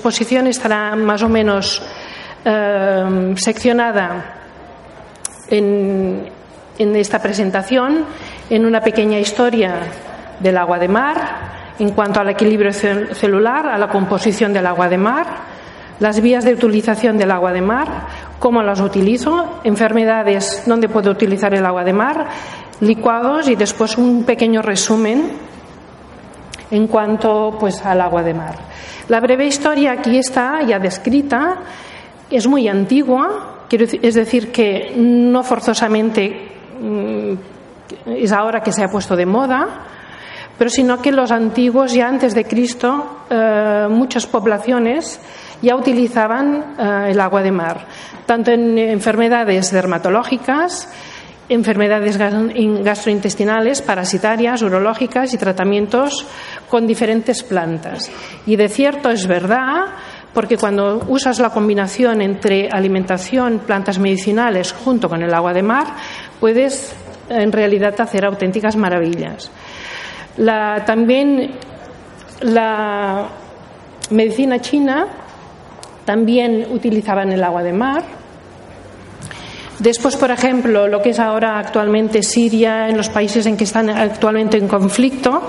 exposición estará más o menos eh, seccionada en, en esta presentación en una pequeña historia del agua de mar en cuanto al equilibrio celular, a la composición del agua de mar, las vías de utilización del agua de mar, cómo las utilizo, enfermedades donde puedo utilizar el agua de mar, licuados y después un pequeño resumen en cuanto pues al agua de mar. La breve historia aquí está ya descrita, es muy antigua, es decir que no forzosamente mm, es ahora que se ha puesto de moda, pero sino que los antiguos ya antes de Cristo eh, muchas poblaciones ya utilizaban eh, el agua de mar, tanto en enfermedades dermatológicas, enfermedades gastrointestinales, parasitarias, urológicas y tratamientos con diferentes plantas. Y de cierto es verdad, porque cuando usas la combinación entre alimentación, plantas medicinales junto con el agua de mar, puedes en realidad hacer auténticas maravillas. también la medicina china también utilizaban el agua de mar. Después, por ejemplo, lo que es ahora actualmente Siria, en los países en que están actualmente en conflicto,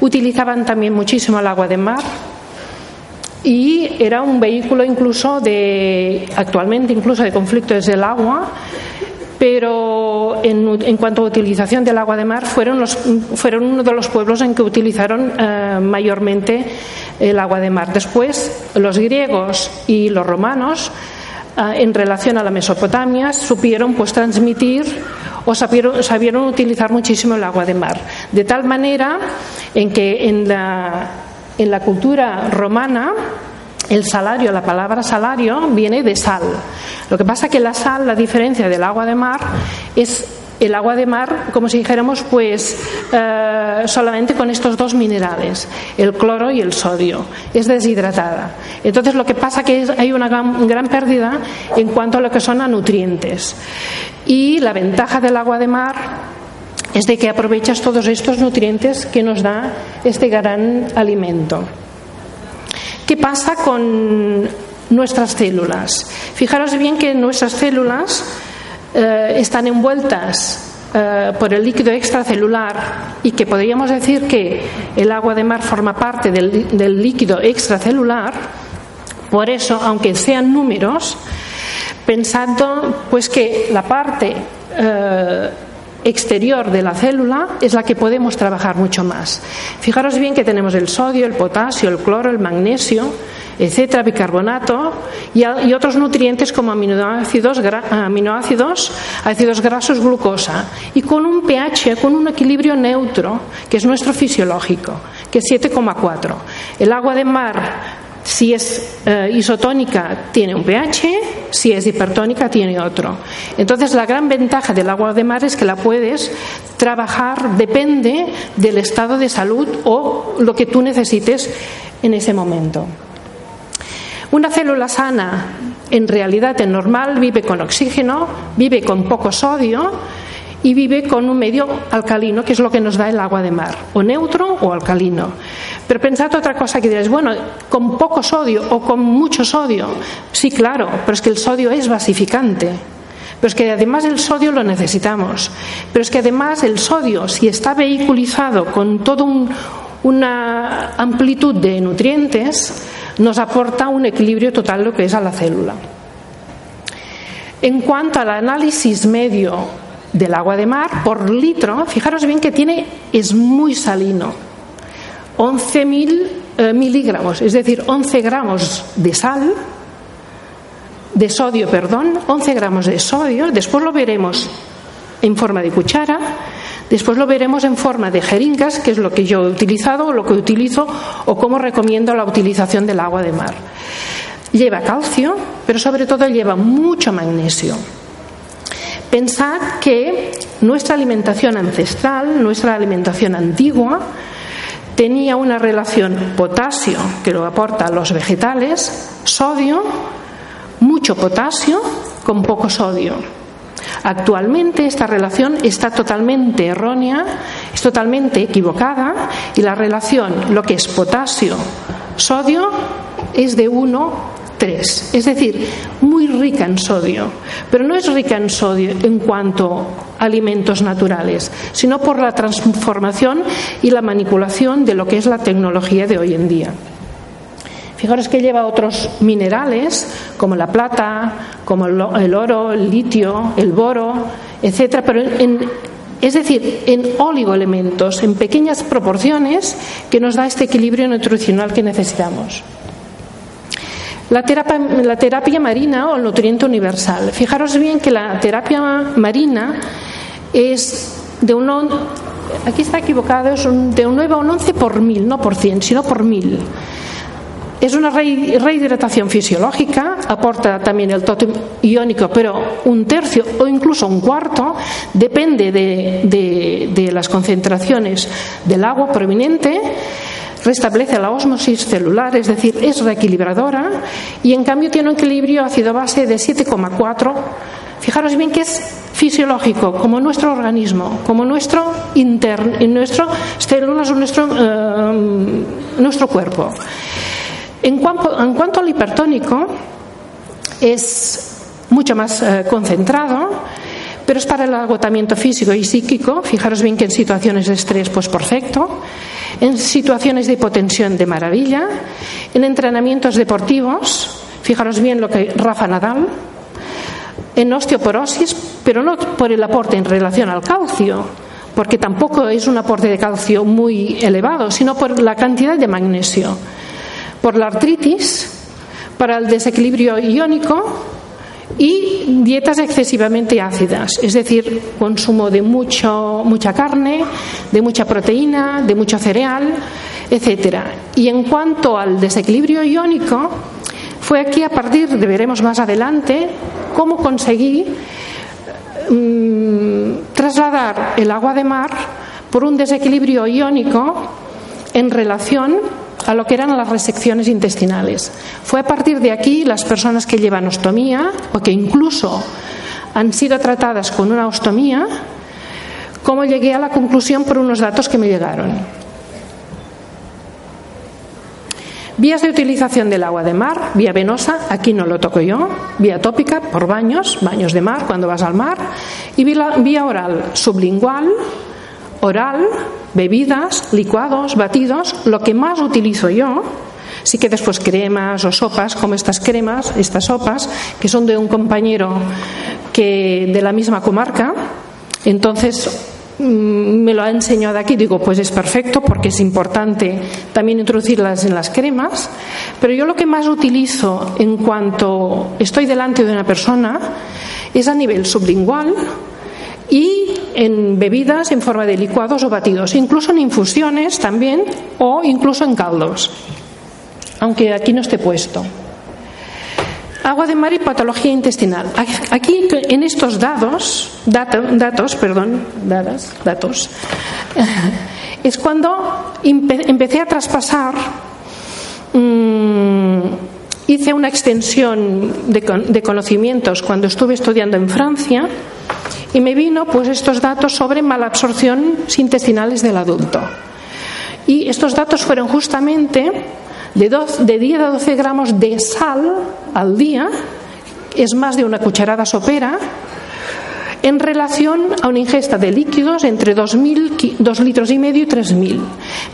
utilizaban también muchísimo el agua de mar y era un vehículo incluso de, actualmente incluso de conflicto desde el agua, pero en, cuanto a utilización del agua de mar fueron, fueron uno de los pueblos en que utilizaron eh, mayormente el agua de mar. Después, los griegos y los romanos, en relación a la Mesopotamia, supieron pues transmitir o sabieron, utilizar muchísimo el agua de mar. De tal manera en que en la, en la cultura romana, el salario, la palabra salario, viene de sal. Lo que pasa que la sal, la diferencia del agua de mar, es el agua de mar, como si dijéramos, pues eh, solamente con estos dos minerales, el cloro y el sodio. Es deshidratada. Entonces lo que pasa es que hay una gran, pérdida en cuanto a lo que son a nutrientes. Y la ventaja del agua de mar es de que aprovechas todos estos nutrientes que nos da este gran alimento. ¿Qué pasa con nuestras células? Fijaros bien que nuestras células eh, están envueltas eh, por el líquido extracelular y que podríamos decir que el agua de mar forma parte del, líquido extracelular, por eso, aunque sean números, pensando pues que la parte eh, exterior de la célula es la que podemos trabajar mucho más. Fijaros bien que tenemos el sodio, el potasio, el cloro, el magnesio, etcétera, bicarbonato y, otros nutrientes como aminoácidos, aminoácidos, ácidos grasos, glucosa y con un pH, con un equilibrio neutro, que es nuestro fisiológico, que es 7,4. El agua de mar si es eh, isotónica tiene un pH, si es hipertónica tiene otro. Entonces la gran ventaja del agua de mar es que la puedes trabajar, depende del estado de salud o lo que tú necesites en ese momento. Una célula sana, en realidad en normal, vive con oxígeno, vive con poco sodio y vive con un medio alcalino, que es lo que nos da el agua de mar, o neutro o alcalino. Pero pensad otra cosa que diréis, bueno, con poco sodio o con mucho sodio. Sí, claro, pero es que el sodio es basificante. Pero es que además el sodio lo necesitamos. Pero es que además el sodio, si está vehiculizado con toda una amplitud de nutrientes, nos aporta un equilibrio total lo que es a la célula. En cuanto al análisis medio del agua de mar por litro, fijaros bien que tiene, es muy salino, 11.000 eh, miligramos, es decir, 11 gramos de sal, de sodio, perdón, 11 gramos de sodio, después lo veremos en forma de cuchara, después lo veremos en forma de jeringas, que es lo que yo he utilizado, o lo que utilizo, o cómo recomiendo la utilización del agua de mar. Lleva calcio, pero sobre todo lleva mucho magnesio. Pensad que nuestra alimentación ancestral, nuestra alimentación antigua, tenía una relación potasio, que lo aportan los vegetales, sodio, mucho potasio con poco sodio. Actualmente esta relación está totalmente errónea, es totalmente equivocada y la relación, lo que es potasio, sodio, es de 1, 3, es decir, muy rica en sodio, pero no es rica en sodio en cuanto a alimentos naturales, sino por la transformación y la manipulación de lo que es la tecnología de hoy en día. Fijaros que lleva otros minerales como la plata, como el oro, el litio, el boro, etcétera, pero es decir, en oligoelementos, en pequeñas proporciones, que nos da este equilibrio nutricional que necesitamos. La terapia, marina o el nutriente universal. Fijaros bien que la terapia marina es de un. Aquí está equivocado, es de un 9 a un 11 por mil, no por 100, sino por mil. Es una rehidratación fisiológica, aporta también el tótem iónico, pero un tercio o incluso un cuarto, depende de, las concentraciones del agua proveniente restablece la osmosis celular, es decir, es reequilibradora y en cambio tiene un equilibrio ácido-base de 7,4. Fijaros bien que es fisiológico, como nuestro organismo, como nuestro interno, nuestro células o nuestro, eh, nuestro cuerpo. En cuanto, al hipertónico, es mucho más eh, concentrado, pero es para el agotamiento físico y psíquico. Fijaros bien que en situaciones de estrés, pues perfecto. En situaciones de hipotensión, de maravilla. En entrenamientos deportivos, fijaros bien lo que Rafa Nadal. En osteoporosis, pero no por el aporte en relación al calcio, porque tampoco es un aporte de calcio muy elevado, sino por la cantidad de magnesio por la artritis, para el desequilibrio iónico y dietas excesivamente ácidas, es decir, consumo de mucho, mucha carne, de mucha proteína, de mucho cereal, etcétera. Y en cuanto al desequilibrio iónico, fue aquí a partir, de veremos más adelante, cómo conseguí mm, trasladar el agua de mar por un desequilibrio iónico en relación a lo que eran las resecciones intestinales. Fue a partir de aquí las personas que llevan ostomía o que incluso han sido tratadas con una ostomía, como llegué a la conclusión por unos datos que me llegaron. Vías de utilización del agua de mar, vía venosa, aquí no lo toco yo, vía tópica, por baños, baños de mar cuando vas al mar, y vía oral, sublingual, oral, bebidas, licuados, batidos, lo que más utilizo yo, sí que después cremas o sopas, como estas cremas, estas sopas, que son de un compañero que de la misma comarca, entonces mm, me lo ha enseñado aquí, digo, pues es perfecto porque es importante también introducirlas en las cremas, pero yo lo que más utilizo en cuanto estoy delante de una persona es a nivel sublingual, y en bebidas en forma de licuados o batidos, incluso en infusiones también o incluso en caldos, aunque aquí no esté puesto. Agua de mar y patología intestinal. Aquí en estos dados, datos, perdón, dadas, datos, es cuando empecé a traspasar, mm, hice una extensión de conocimientos cuando estuve estudiando en Francia y me vino pues estos datos sobre malabsorción intestinales del adulto. Y estos datos fueron justamente de, de 10 a 12 gramos de sal al día, es más de una cucharada sopera, en relación a una ingesta de líquidos entre 2 litros y medio y 3.000.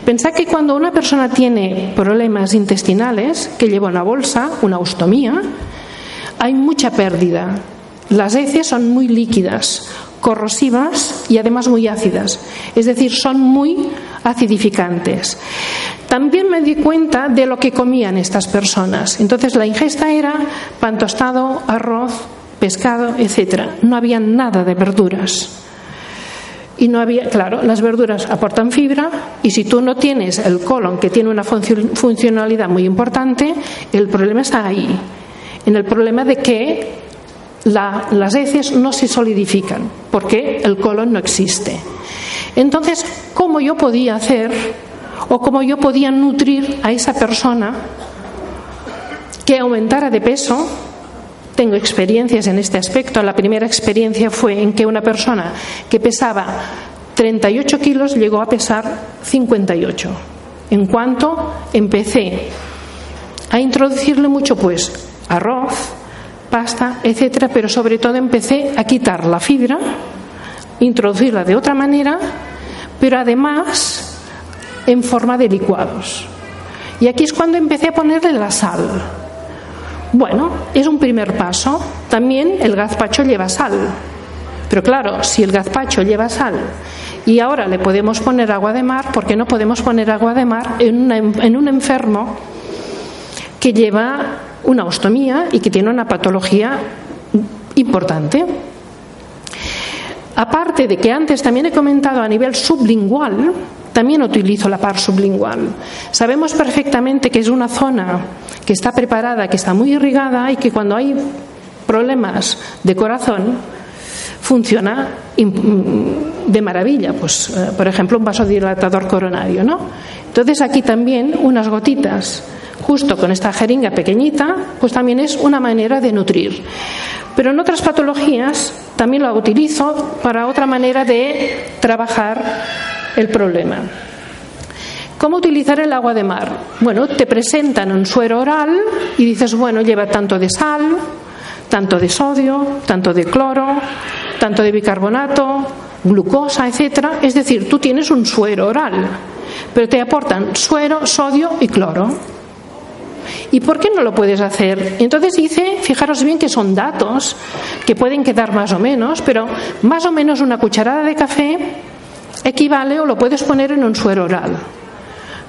Pensad que cuando una persona tiene problemas intestinales, que lleva una bolsa, una ostomía, hay mucha pérdida las heces son muy líquidas, corrosivas y además muy ácidas, es decir, son muy acidificantes. También me di cuenta de lo que comían estas personas. Entonces la ingesta era pan tostado, arroz, pescado, etcétera. No había nada de verduras. Y no había, claro, las verduras aportan fibra y si tú no tienes el colon que tiene una funcionalidad muy importante, el problema está ahí. En el problema de que las heces no se solidifican porque el colon no existe. Entonces, ¿cómo yo podía hacer o cómo yo podía nutrir a esa persona que aumentara de peso? Tengo experiencias en este aspecto. La primera experiencia fue en que una persona que pesaba 38 kilos llegó a pesar 58. En cuanto empecé a introducirle mucho pues arroz, pasta, etcétera, pero sobre todo empecé a quitar la fibra, introducirla de otra manera, pero además en forma de licuados. Y aquí es cuando empecé a ponerle la sal. Bueno, es un primer paso. También el gazpacho lleva sal. Pero claro, si el gazpacho lleva sal y ahora le podemos poner agua de mar, ¿por qué no podemos poner agua de mar en, en un enfermo que lleva una ostomía y que tiene una patología importante? Aparte de que antes también he comentado a nivel sublingual, también utilizo la par sublingual. Sabemos perfectamente que es una zona que está preparada, que está muy irrigada y que cuando hay problemas de corazón funciona de maravilla. Pues, eh, por ejemplo, un vasodilatador coronario, ¿no? Entonces aquí también unas gotitas justo con esta jeringa pequeñita, pues también es una manera de nutrir. Pero en otras patologías también lo utilizo para otra manera de trabajar el problema. ¿Cómo utilizar el agua de mar? Bueno, te presentan un suero oral y dices, bueno, lleva tanto de sal, tanto de sodio, tanto de cloro, tanto de bicarbonato, glucosa, etcétera. Es decir, tú tienes un suero oral, pero te aportan suero, sodio y cloro. ¿Y por qué no lo puedes hacer? Entonces dice, fijaros bien que son datos que pueden quedar más o menos, pero más o menos una cucharada de café equivale o lo puedes poner en un suero oral.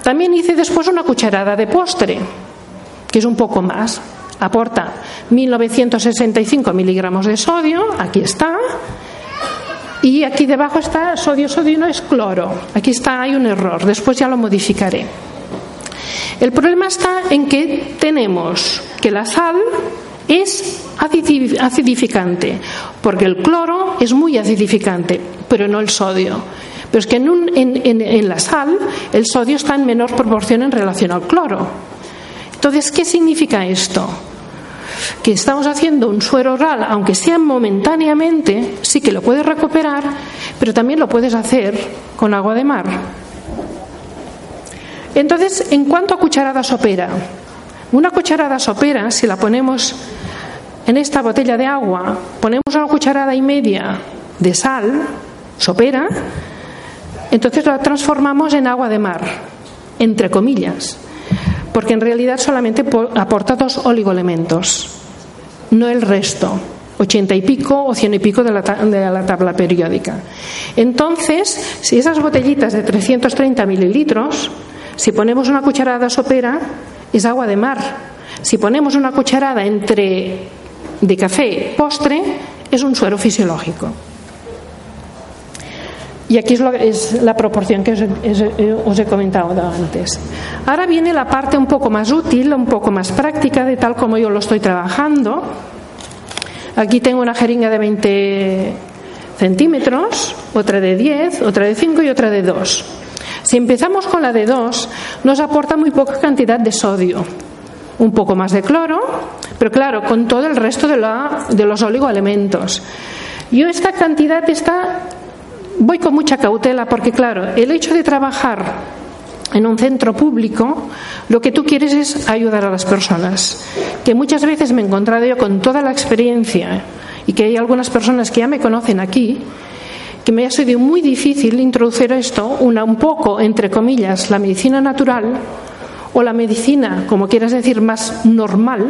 También hice después una cucharada de postre, que es un poco más. Aporta 1965 miligramos de sodio, aquí está. Y aquí debajo está sodio, sodio no es cloro. Aquí está, hay un error, después ya lo modificaré. El problema está en que tenemos que la sal es acidificante, porque el cloro es muy acidificante, pero no el sodio. Pero es que en, la sal el sodio está en menor proporción en relación al cloro. Entonces, ¿qué significa esto? Que estamos haciendo un suero oral, aunque sea momentáneamente, sí que lo puedes recuperar, pero también lo puedes hacer con agua de mar. Entonces, en cuanto a cucharada sopera, una cucharada sopera, si la ponemos en esta botella de agua, ponemos una cucharada y media de sal, sopera, entonces la transformamos en agua de mar, entre comillas, porque en realidad solamente aporta dos oligoelementos, no el resto, ochenta y pico o cien y pico de la, de la tabla periódica. Entonces, si esas botellitas de 330 mililitros, si ponemos una cucharada sopera, es agua de mar. Si ponemos una cucharada entre de café postre, es un suero fisiológico. Y aquí es, la proporción que os he, comentado antes. Ahora viene la parte un poco más útil, un poco más práctica, de tal como yo lo estoy trabajando. Aquí tengo una jeringa de 20 centímetros, otra de 10, otra de 5 y otra de 2. Si empezamos con la de 2, nos aporta muy poca cantidad de sodio, un poco más de cloro, pero claro, con todo el resto de, de los oligoelementos. Yo esta cantidad está voy con mucha cautela porque, claro, el hecho de trabajar en un centro público, lo que tú quieres es ayudar a las personas. Que muchas veces me he encontrado yo con toda la experiencia y que hay algunas personas que ya me conocen aquí, que me ha sido muy difícil introducir esto, una un poco, entre comillas, la medicina natural o la medicina, como quieras decir, más normal,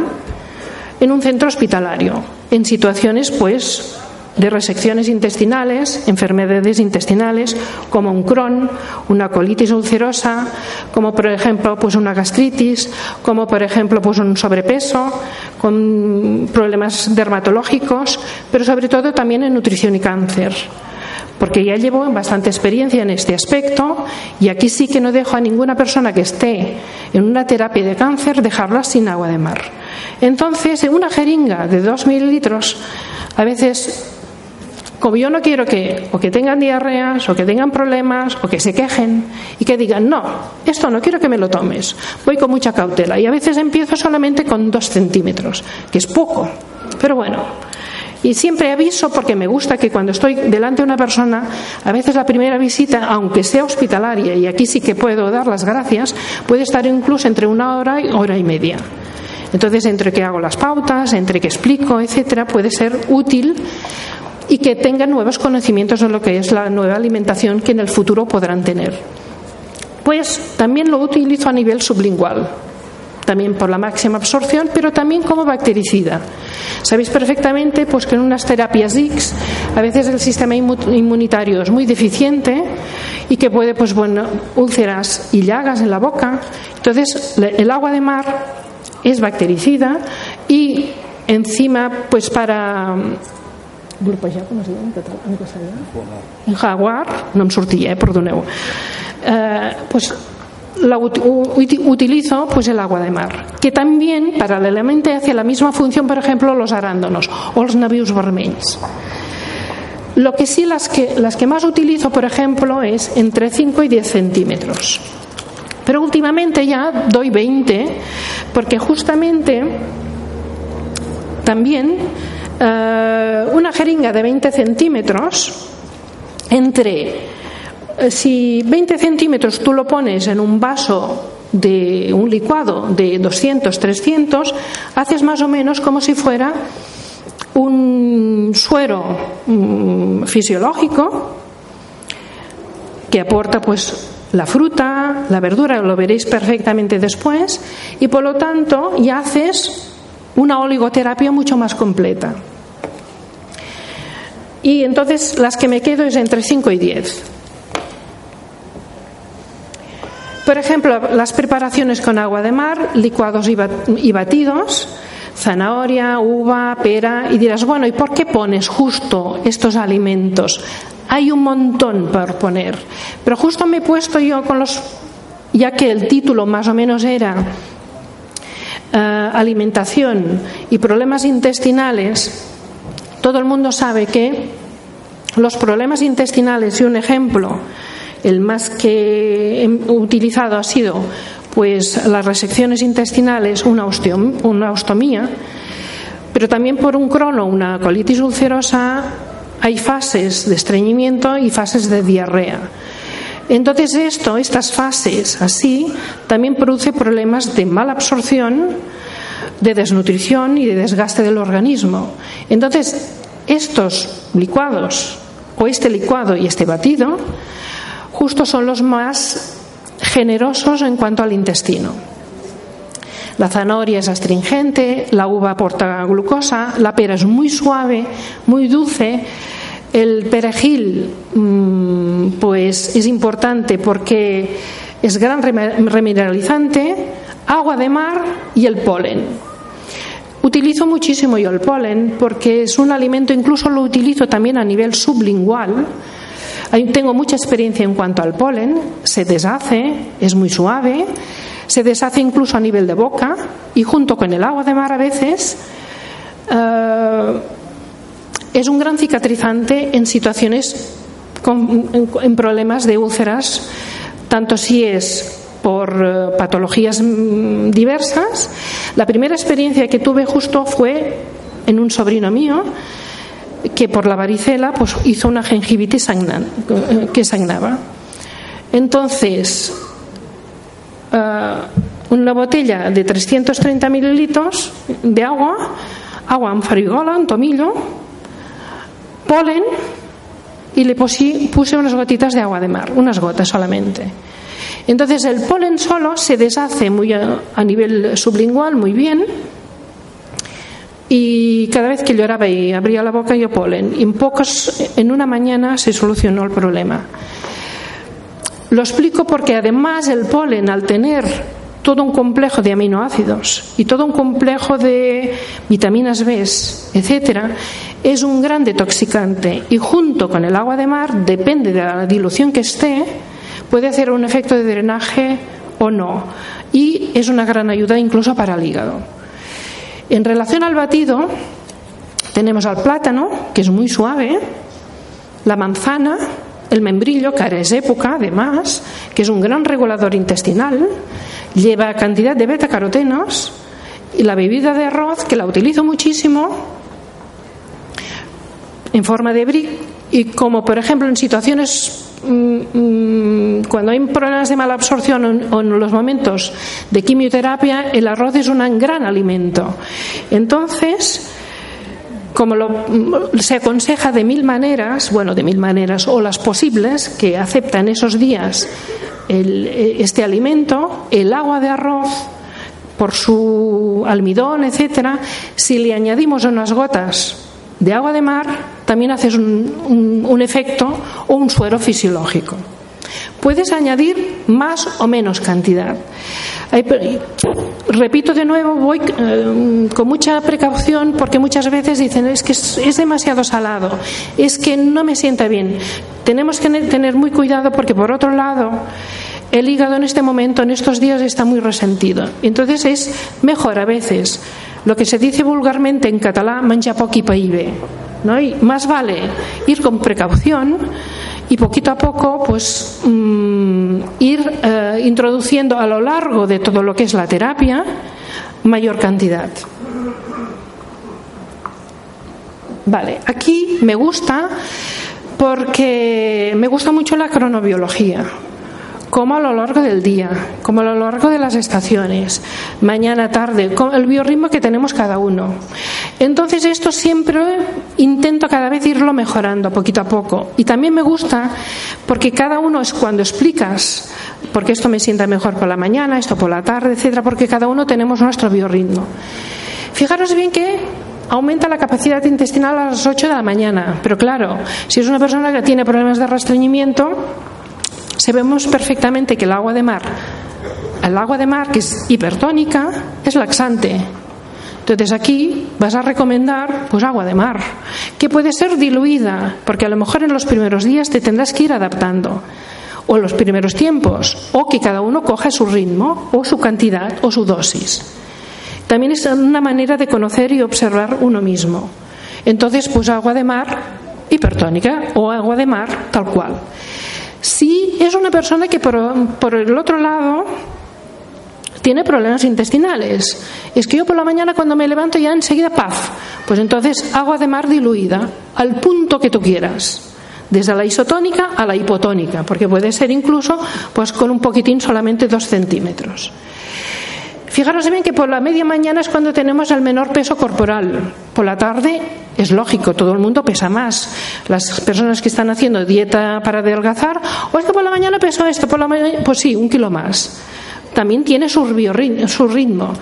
en un centro hospitalario, en situaciones, pues, de resecciones intestinales, enfermedades intestinales como un Crohn, una colitis ulcerosa, como por ejemplo pues una gastritis, como por ejemplo pues un sobrepeso, con problemas dermatológicos, pero sobre todo también en nutrición y cáncer porque ya llevo bastante experiencia en este aspecto y aquí sí que no dejo a ninguna persona que esté en una terapia de cáncer dejarla sin agua de mar. Entonces, en una jeringa de dos mililitros, a veces como yo no quiero que o que tengan diarreas o que tengan problemas o que se quejen y que digan, no, esto no quiero que me lo tomes, voy con mucha cautela y a veces empiezo solamente con dos centímetros, que es poco, pero bueno. Y siempre aviso porque me gusta que cuando estoy delante de una persona, a veces la primera visita, aunque sea hospitalaria, y aquí sí que puedo dar las gracias, puede estar incluso entre una hora y hora y media. Entonces, entre que hago las pautas, entre que explico, etcétera, puede ser útil y que tengan nuevos conocimientos de lo que es la nueva alimentación que en el futuro podrán tener. Pues también lo utilizo a nivel sublingual, también por la máxima absorción, pero también como bactericida. Sabéis perfectamente pues, que en unas terapias X a veces el sistema inmunitario es muy deficiente y que puede, pues bueno, úlceras y llagas en la boca. Entonces, el agua de mar es bactericida y encima, pues para en jaguar, no em sortia, eh, perdoneu. Eh, pues la utilizo pues el agua de mar, que también paralelamente hace la misma función, por ejemplo, los arándanos o los navios vermells. Lo que sí, las que, las que más utilizo, por ejemplo, es entre 5 y 10 centímetros. Pero últimamente ya doy 20, porque justamente también eh, una jeringa de 20 centímetros entre eh, si 20 centímetros tú lo pones en un vaso de un licuado de 200, 300, haces más o menos como si fuera un suero mm, fisiológico que aporta pues la fruta, la verdura, lo veréis perfectamente después, y por lo tanto ya haces una oligoterapia mucho más completa. Y entonces las que me quedo es entre 5 y 10. Por ejemplo, las preparaciones con agua de mar, licuados y batidos, zanahoria, uva, pera, y dirás, bueno, ¿y por qué pones justo estos alimentos? Hay un montón por poner, pero justo me he puesto yo con los, ya que el título más o menos era eh, alimentación y problemas intestinales, todo el mundo sabe que los problemas intestinales, y un ejemplo, el más que he utilizado ha sido pues las resecciones intestinales, una, una ostomía, pero también por un crono, una colitis ulcerosa, hay fases de estreñimiento y fases de diarrea. Entonces esto, estas fases así, también produce problemas de mala absorción, de desnutrición y de desgaste del organismo. Entonces, estos licuados, o este licuado y este batido, justo son los más generosos en cuanto al intestino. La zanahoria es astringente, la uva aporta glucosa, la pera es muy suave, muy dulce. El perejil, mm, pues es importante porque es gran remineralizante, agua de mar y el polen. Utilizo muchísimo yo el polen porque es un alimento, incluso lo utilizo también a nivel sublingual tengo mucha experiencia en cuanto al polen, se deshace, es muy suave, se deshace incluso a nivel de boca y junto con el agua de mar a veces eh, es un gran cicatrizante en situaciones en, problemas de úlceras, tanto si es por eh, patologías mm, diversas. La primera experiencia que tuve justo fue en un sobrino mío que por la varicela pues, hizo una gingivitis que sangraba. Entonces, eh, una botella de 330 mililitros de agua, agua en farigola, en tomillo, polen y le puse unas gotitas de agua de mar, unas gotas solamente. Entonces el polen solo se deshace muy a nivel sublingual muy bien y cada vez que lloraba y abría la boca yo polen. Y en pocos, en una mañana se solucionó el problema. Lo explico porque además el polen, al tener todo un complejo de aminoácidos y todo un complejo de vitaminas B, etcétera, es un gran detoxicante y junto con el agua de mar, depende de la dilución que esté, puede hacer un efecto de drenaje o no. Y es una gran ayuda incluso para el hígado. En relación al batido, tenemos al plátano, que es muy suave, la manzana, el membrillo, que ahora es época, además, que es un gran regulador intestinal, lleva cantidad de beta-carotenos, y la bebida de arroz, que la utilizo muchísimo, en forma de brick, y como por ejemplo en situaciones mm, mm, cuando hay problemas de mala absorción o en los momentos de quimioterapia, el arroz es un gran alimento. Entonces, como se aconseja de mil maneras, bueno, de mil maneras, o las posibles, que aceptan esos días este alimento, el agua de arroz, por su almidón, etcétera, si le añadimos unas gotas de agua de mar, también haces un efecto o un suero fisiológico. Puedes añadir más o menos cantidad. Repito de nuevo, voy eh, con mucha precaución porque muchas veces dicen es que es, demasiado salado, es que no me sienta bien. Tenemos que tener muy cuidado porque por otro lado el hígado en este momento, en estos días, está muy resentido. Entonces es mejor a veces lo que se dice vulgarmente en catalán, mancha poqui païbe. ¿no? Y más vale ir con precaución y poquito a poco pues mm, ir eh, introduciendo a lo largo de todo lo que es la terapia mayor cantidad. Vale, aquí me gusta porque me gusta mucho la cronobiología como a lo largo del día, como a lo largo de las estaciones, mañana, tarde, el biorritmo que tenemos cada uno. Entonces esto siempre intento cada vez irlo mejorando poquito a poco. Y también me gusta porque cada uno es cuando explicas, porque esto me sienta mejor por la mañana, esto por la tarde, etcétera, porque cada uno tenemos nuestro biorritmo. Fijaros bien que aumenta la capacidad intestinal a las 8 de la mañana, pero claro, si es una persona que tiene problemas de restreñimiento, sabemos perfectamente que el agua de mar, el agua de mar que es hipertónica, es laxante. Entonces aquí vas a recomendar pues agua de mar, que puede ser diluida, porque a lo mejor en los primeros días te tendrás que ir adaptando, o en los primeros tiempos, o que cada uno coja su ritmo, o su cantidad, o su dosis. También es una manera de conocer y observar uno mismo. Entonces, pues agua de mar hipertónica o agua de mar tal cual. Si es una persona que por, el otro lado tiene problemas intestinales. Es que yo por la mañana cuando me levanto ya enseguida paz. Pues entonces agua de mar diluida al punto que tú quieras. Desde la isotónica a la hipotónica, porque puede ser incluso pues con un poquitín solamente dos centímetros. Fijaros bien que por la media mañana es cuando tenemos el menor peso corporal. Por la tarde es lógico, todo el mundo pesa más. Las personas que están haciendo dieta para adelgazar, o es que por la mañana peso esto, por la mañana, pues sí, un kilo más. También tiene su, ritmo.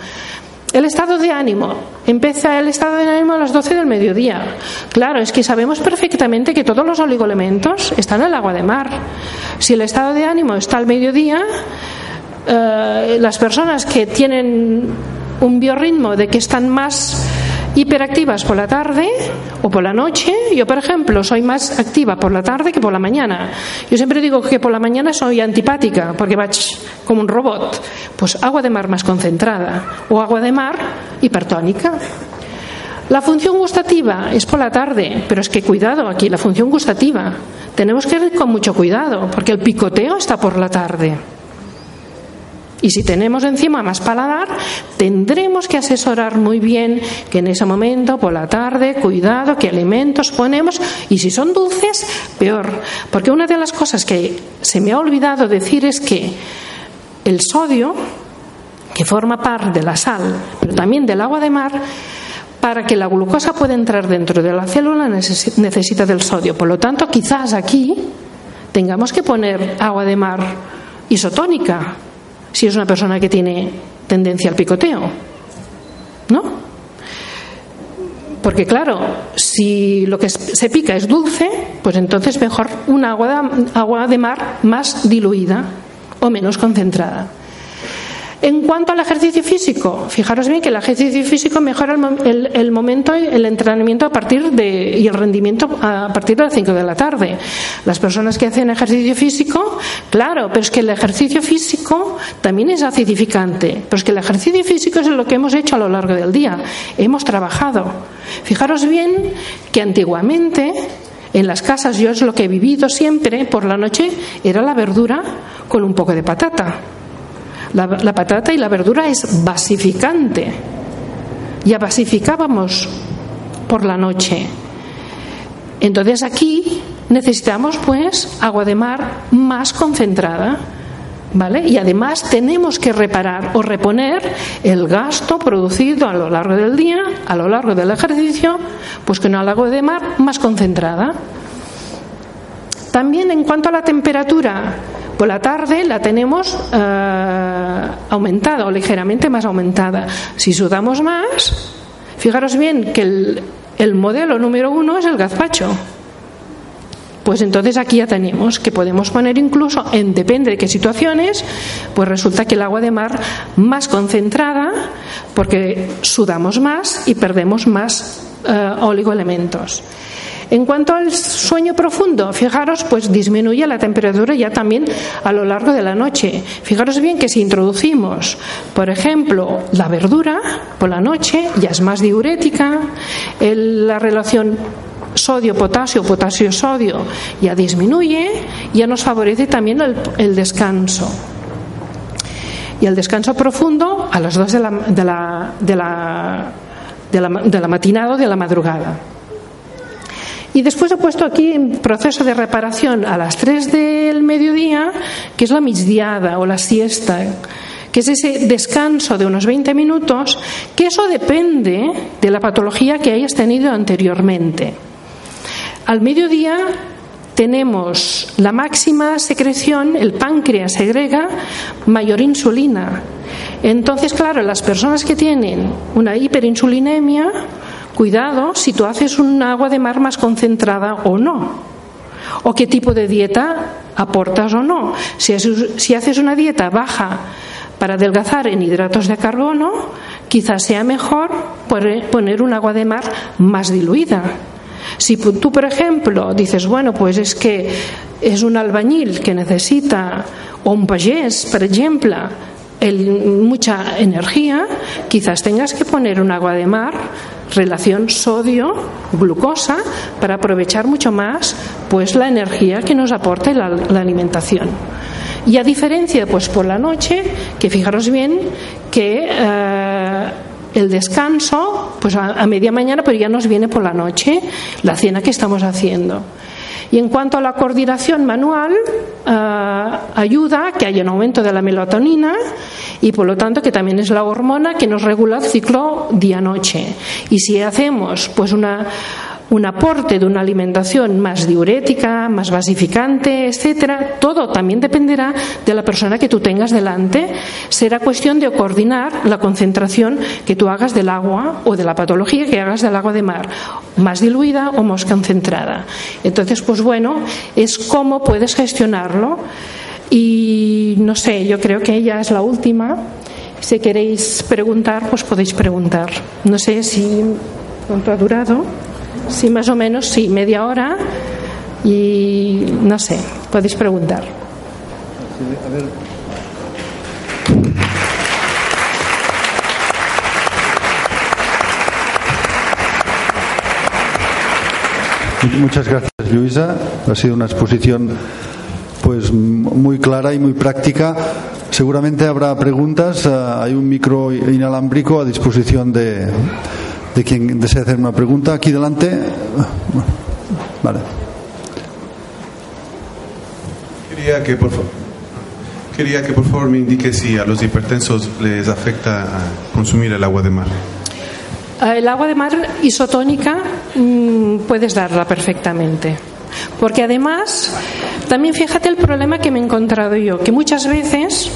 El estado de ánimo. Empieza el estado de ánimo a las 12 del mediodía. Claro, es que sabemos perfectamente que todos los oligoelementos están en el agua de mar. Si el estado de ánimo está al mediodía, eh, las personas que tienen un biorritmo de que están más hiperactivas por la tarde o por la noche. Yo, por ejemplo, soy más activa por la tarde que por la mañana. Yo siempre digo que por la mañana soy antipática porque va como un robot. Pues agua de mar más concentrada o agua de mar hipertónica. La función gustativa es por la tarde, pero es que cuidado aquí, la función gustativa. Tenemos que ir con mucho cuidado porque el picoteo está por la tarde. Y si tenemos encima más paladar, tendremos que asesorar muy bien que en ese momento, por la tarde, cuidado, qué alimentos ponemos y si son dulces, peor. Porque una de las cosas que se me ha olvidado decir es que el sodio, que forma parte de la sal, pero también del agua de mar, para que la glucosa pueda entrar dentro de la célula necesita del sodio. Por lo tanto, quizás aquí tengamos que poner agua de mar isotónica si es una persona que tiene tendencia al picoteo. ¿No? Porque claro, si lo que se pica es dulce, pues entonces mejor una agua agua de mar más diluida o menos concentrada. En cuanto al ejercicio físico, fijaros bien que el ejercicio físico mejora el, el, momento, el entrenamiento a partir de, y el rendimiento a partir de las 5 de la tarde. Las personas que hacen ejercicio físico, claro, pero es que el ejercicio físico también es acidificante. Pero es que el ejercicio físico es lo que hemos hecho a lo largo del día. Hemos trabajado. Fijaros bien que antiguamente en las casas, yo es lo que he vivido siempre, por la noche era la verdura con un poco de patata. La, patata y la verdura es basificante. Ya basificábamos por la noche. Entonces aquí necesitamos pues agua de mar más concentrada. ¿Vale? Y además tenemos que reparar o reponer el gasto producido a lo largo del día, a lo largo del ejercicio, pues con el agua de mar más concentrada. También en cuanto a la temperatura, por la tarde la tenemos eh, aumentada o ligeramente más aumentada. Si sudamos más, fijaros bien que el, el modelo número uno es el gazpacho. Pues entonces aquí ya tenemos que podemos poner incluso, en depende de qué situaciones, pues resulta que el agua de mar más concentrada, porque sudamos más y perdemos más eh, oligoelementos. En cuanto al sueño profundo, fijaros, pues disminuye la temperatura ya también a lo largo de la noche. Fijaros bien que si introducimos, por ejemplo, la verdura por la noche, ya es más diurética, la relación sodio-potasio, potasio-sodio ya disminuye, ya nos favorece también el, descanso. Y el descanso profundo a las 2 de la, de la, de la, de la, de la matinada o de la madrugada. Y después he puesto aquí en proceso de reparación a las 3 del mediodía, que es la migdiada o la siesta que es ese descanso de unos 20 minutos, que eso depende de la patología que hayas tenido anteriormente. Al mediodía tenemos la máxima secreción, el páncreas segrega mayor insulina. Entonces, claro, las personas que tienen una hiperinsulinemia, cuidado si tú haces un agua de mar más concentrada o no. O qué tipo de dieta aportas o no. Si, haces una dieta baja para adelgazar en hidratos de carbono, quizás sea mejor poner un agua de mar más diluida si tú, por ejemplo, dices, bueno, pues es que es un albañil que necesita, o un pagés, por ejemplo, mucha energía, quizás tengas que poner un agua de mar, relación sodio-glucosa, para aprovechar mucho más pues la energía que nos aporta la, alimentación. Y a diferencia, pues por la noche, que fijaros bien que eh, el descanso, pues a, media mañana, pero ya nos viene por la noche la cena que estamos haciendo. Y en cuanto a la coordinación manual, eh, ayuda que haya un aumento de la melatonina y por lo tanto que también es la hormona que nos regula el ciclo día-noche. Y si hacemos pues una un aporte de una alimentación más diurética, más basificante, etcétera, todo también dependerá de la persona que tú tengas delante. Será cuestión de coordinar la concentración que tú hagas del agua o de la patología que hagas del agua de mar, más diluida o más concentrada. Entonces, pues bueno, es cómo puedes gestionarlo. Y no sé, yo creo que ella es la última. Si queréis preguntar, pues podéis preguntar. No sé si cuánto ha durado. Sí, más o menos, sí, media hora y no sé, podéis preguntar. Muchas gracias, Luisa. Ha sido una exposición pues muy clara y muy práctica. Seguramente habrá preguntas. Ah, hay un micro inalámbrico a disposición de, de quien desea hacer una pregunta. Aquí delante. Vale. Quería que por favor. Quería que por favor me indique si a los hipertensos les afecta consumir el agua de mar. El agua de mar isotónica mm, puedes darla perfectamente. Porque además, también fíjate el problema que me he encontrado yo, que muchas veces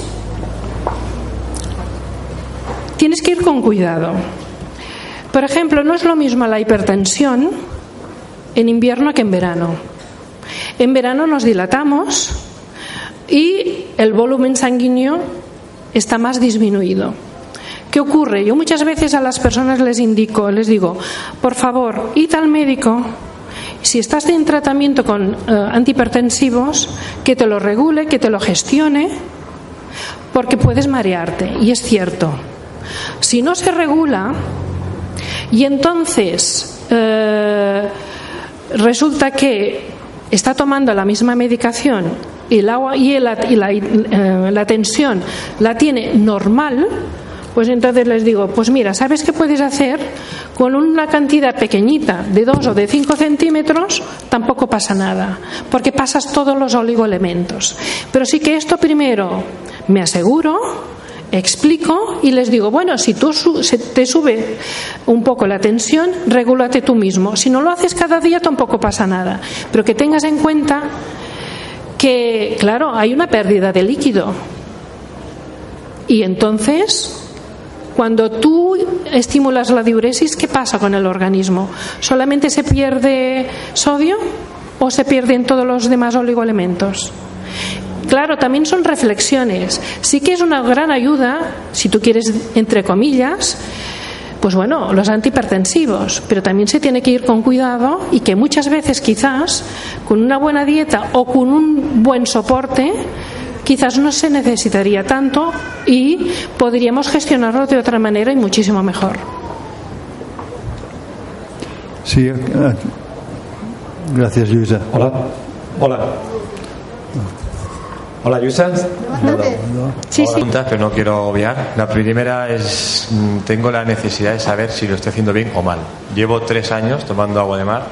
tienes que ir con cuidado. Por ejemplo, no es lo mismo la hipertensión en invierno que en verano. En verano nos dilatamos y el volumen sanguíneo está más disminuido. ¿Qué ocurre? Yo muchas veces a las personas les indico, les digo, por favor, id al médico. Si estás en tratamiento con eh, antihipertensivos, que te lo regule, que te lo gestione, porque puedes marearte. Y es cierto. Si no se regula, y entonces eh, resulta que está tomando la misma medicación y, agua, y, la, y la, eh, la tensión la tiene normal, Pues entonces les digo, pues mira, ¿sabes qué puedes hacer? Con una cantidad pequeñita de 2 o de 5 centímetros tampoco pasa nada, porque pasas todos los oligoelementos. Pero sí que esto primero me aseguro explico y les digo, bueno, si tú te sube un poco la tensión, regúlate tú mismo. Si no lo haces cada día tampoco pasa nada. Pero que tengas en cuenta que, claro, hay una pérdida de líquido. Y entonces, cuando tú estimulas la diuresis, ¿qué pasa con el organismo? ¿Solamente se pierde sodio o se pierden todos los demás oligoelementos? Claro, también son reflexiones. Sí que es una gran ayuda, si tú quieres, entre comillas, pues bueno, los antihipertensivos, pero también se tiene que ir con cuidado y que muchas veces quizás con una buena dieta o con un buen soporte quizás no se necesitaría tanto y podríamos gestionarlo de otra manera y muchísimo mejor. Sí, eh, gracias Luisa. Hola. Hola. Hola, Yusa. Sí, sí. preguntas, pero no quiero obviar. La primera es, mm, tengo la necesidad de saber si lo estoy haciendo bien o mal. Llevo tres años tomando agua de mar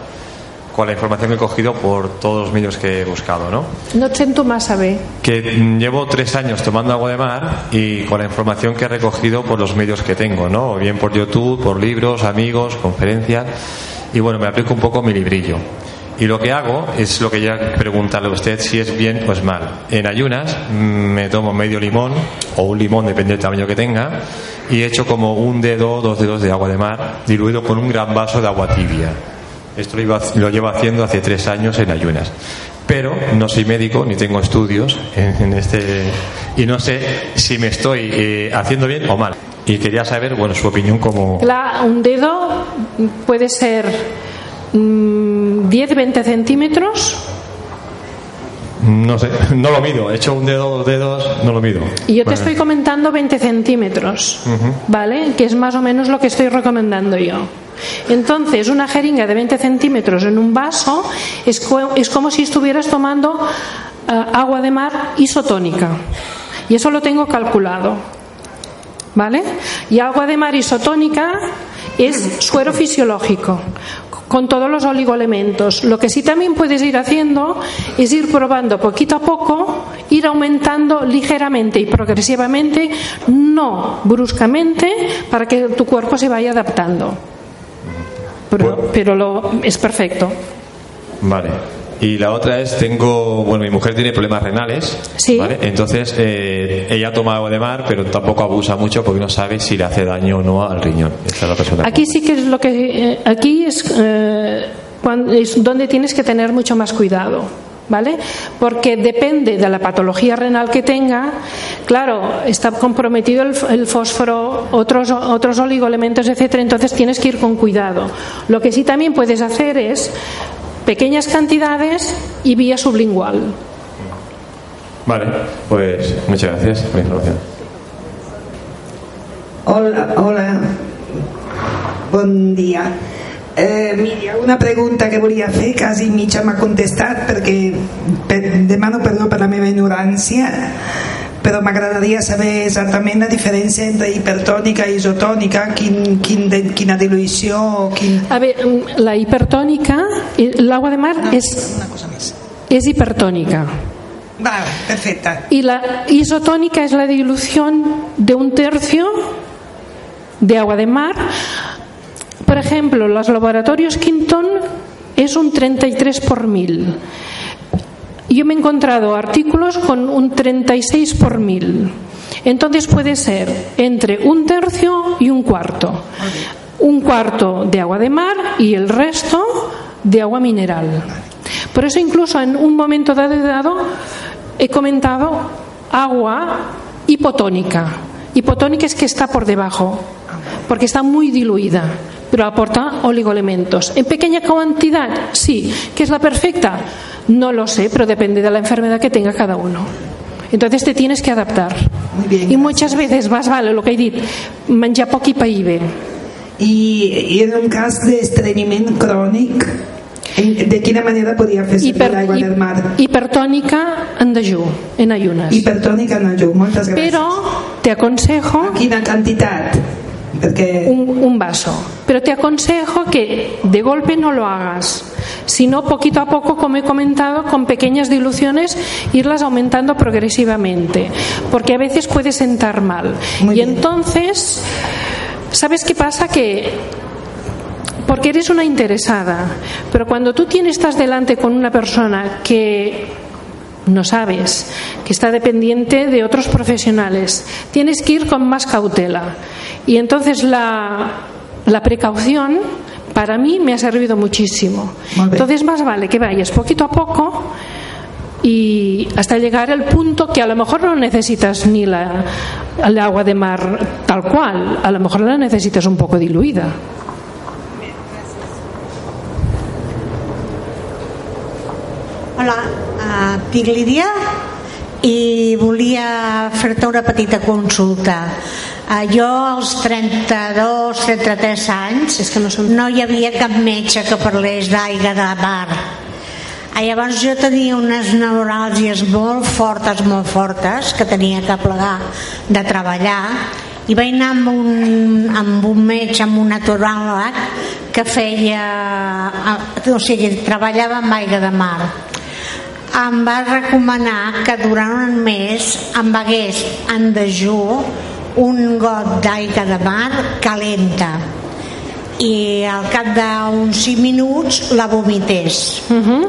con la información que he cogido por todos los medios que he buscado, ¿no? No siento más saber. Que mm, llevo tres años tomando agua de mar y con la información que he recogido por los medios que tengo, ¿no? O bien por YouTube, por libros, amigos, conferencias. Y bueno, me aplico un poco mi librillo. Y lo que hago es lo que ya preguntarle a usted si es bien o es mal. En ayunas mm, me tomo medio limón o un limón, depende del tamaño que tenga, y echo como un dedo, dos dedos de agua de mar diluido con un gran vaso de agua tibia. Esto lo, llevo haciendo hace tres años en ayunas. Pero no soy médico ni tengo estudios en, este y no sé si me estoy eh, haciendo bien o mal. Y quería saber, bueno, su opinión como. un dedo puede ser 10-20 mm, centímetros. No sé, no lo mido. He hecho un dedo, dos dedos, no lo mido. Y yo te estoy comentando 20 centímetros, ¿vale? Que es más o menos lo que estoy recomendando yo. Entonces, una jeringa de 20 centímetros en un vaso es, es como si estuvieras tomando eh, agua de mar isotónica. Y eso lo tengo calculado. ¿Vale? Y agua de mar isotónica es suero fisiológico con todos los oligoelementos. Lo que sí también puedes ir haciendo es ir probando poquito a poco, ir aumentando ligeramente y progresivamente, no bruscamente, para que tu cuerpo se vaya adaptando. Pero, pero lo, es perfecto. Vale. Y la otra es, tengo, bueno, mi mujer tiene problemas renales, ¿Sí? Entonces, eh, ella toma agua de mar, pero tampoco abusa mucho porque no sabe si le hace daño o no al riñón. Aquí sí que es lo que, eh, aquí es, eh, es donde tienes que tener mucho más cuidado. ¿Vale? Porque depende de la patología renal que tenga, claro, está comprometido el, el, fósforo, otros, otros oligoelementos, etcétera, entonces tienes que ir con cuidado. Lo que sí también puedes hacer es pequeñas cantidades y vía sublingual. Vale, pues muchas gracias por la información. Hola, hola. Bon dia. Eh, mira, una pregunta que volia fer, quasi mitja m'ha contestat perquè per, demano perdó per la meva ignorància però m'agradaria saber exactament la diferència entre hipertònica i isotònica, quin, quin de, quina diluïció... Quin... A veure, mm, la hipertònica, l'aigua de mar no, és, una cosa més. és hipertònica. Vale, perfecta. Y la isotònica es la dilución de un tercio de agua de mar. Por ejemplo, los laboratorios Quinton es un 33 por mil. Yo me he encontrado artículos con un 36 por mil. Entonces puede ser entre un tercio y un cuarto. Un cuarto de agua de mar y el resto de agua mineral. Por eso incluso en un momento dado he comentado agua hipotónica. Hipotónica es que está por debajo, porque está muy diluida, pero aporta oligoelementos. En pequeña cantidad, sí. ¿Que es la perfecta? No lo sé, pero depende de la enfermedad que tenga cada uno. Entonces te tienes que adaptar. Muy bien, y muchas veces vas, vale, lo que he dicho, menjar poc i pair bé. I, I en un cas d'estrenyiment crònic, de quina manera podia fer servir Hiper, l'aigua del mar? Hipertònica en dejú, en ayunes. Hipertònica en dejú, moltes gràcies. Però te aconsejo... Quina quantitat? Un, un vaso. Pero te aconsejo que de golpe no lo hagas, sino poquito a poco, como he comentado, con pequeñas diluciones, irlas aumentando progresivamente, porque a veces puede sentar mal. Muy y bien. entonces, ¿sabes qué pasa? Que porque eres una interesada, pero cuando tú tienes, estás delante con una persona que no sabes, que está dependiente de otros profesionales, tienes que ir con más cautela. Y entonces la, la precaución para mí me ha servido muchísimo. Entonces más vale que vayas poquito a poco y hasta llegar al punto que a lo mejor no necesitas ni la, el agua de mar tal cual, a lo mejor la necesitas un poco diluida. Hola, uh, dic Lídia i volia fer-te una petita consulta. Uh, jo als 32, 33 anys És que no som- no hi havia cap metge que parlés d'aigua de mar. Uh, llavors jo tenia unes neuràlgies molt fortes, molt fortes, que tenia que plegar de treballar i vaig anar amb un, amb un metge, amb un naturàleg que feia, eh, o sigui, treballava amb aigua de mar em va recomanar que durant un mes em begués en dejú un got d'aigua de mar calenta i al cap d'uns 5 minuts la vomités Uh -huh.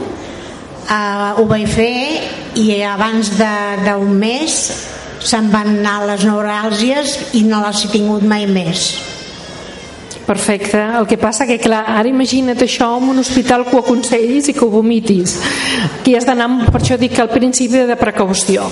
uh, ho vaig fer i abans de- d'un mes se'n van anar les neuràlgies i no les he tingut mai més Perfecte. El que passa que, clar, ara imagina't això en un hospital que ho aconsellis i que ho vomitis. Aquí has d'anar, per això dic que al principi de precaució.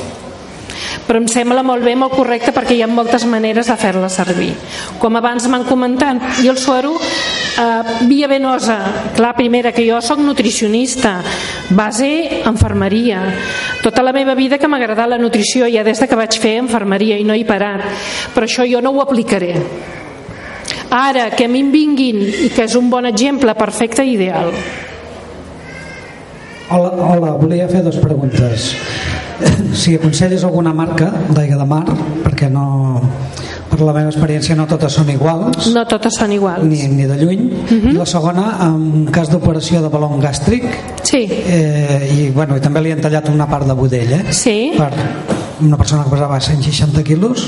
Però em sembla molt bé, molt correcte, perquè hi ha moltes maneres de fer-la servir. Com abans m'han comentat, i el suero, eh, via venosa, clar, primera, que jo sóc nutricionista, base enfermeria. Tota la meva vida que m'ha agradat la nutrició, ja des de que vaig fer enfermeria i no he parat. Però això jo no ho aplicaré. Ara, que a mi em vinguin i que és un bon exemple, perfecte i ideal. Hola, hola, volia fer dues preguntes. Si aconselles alguna marca d'aigua de mar, perquè no, per la meva experiència no totes són iguals, No totes són iguals. ni, ni de lluny. I la segona, en cas d'operació de balon gàstric, Sí, eh, i, bueno, i també li han tallat una part de budell, eh? Sí. Per una persona que pesava 160 quilos,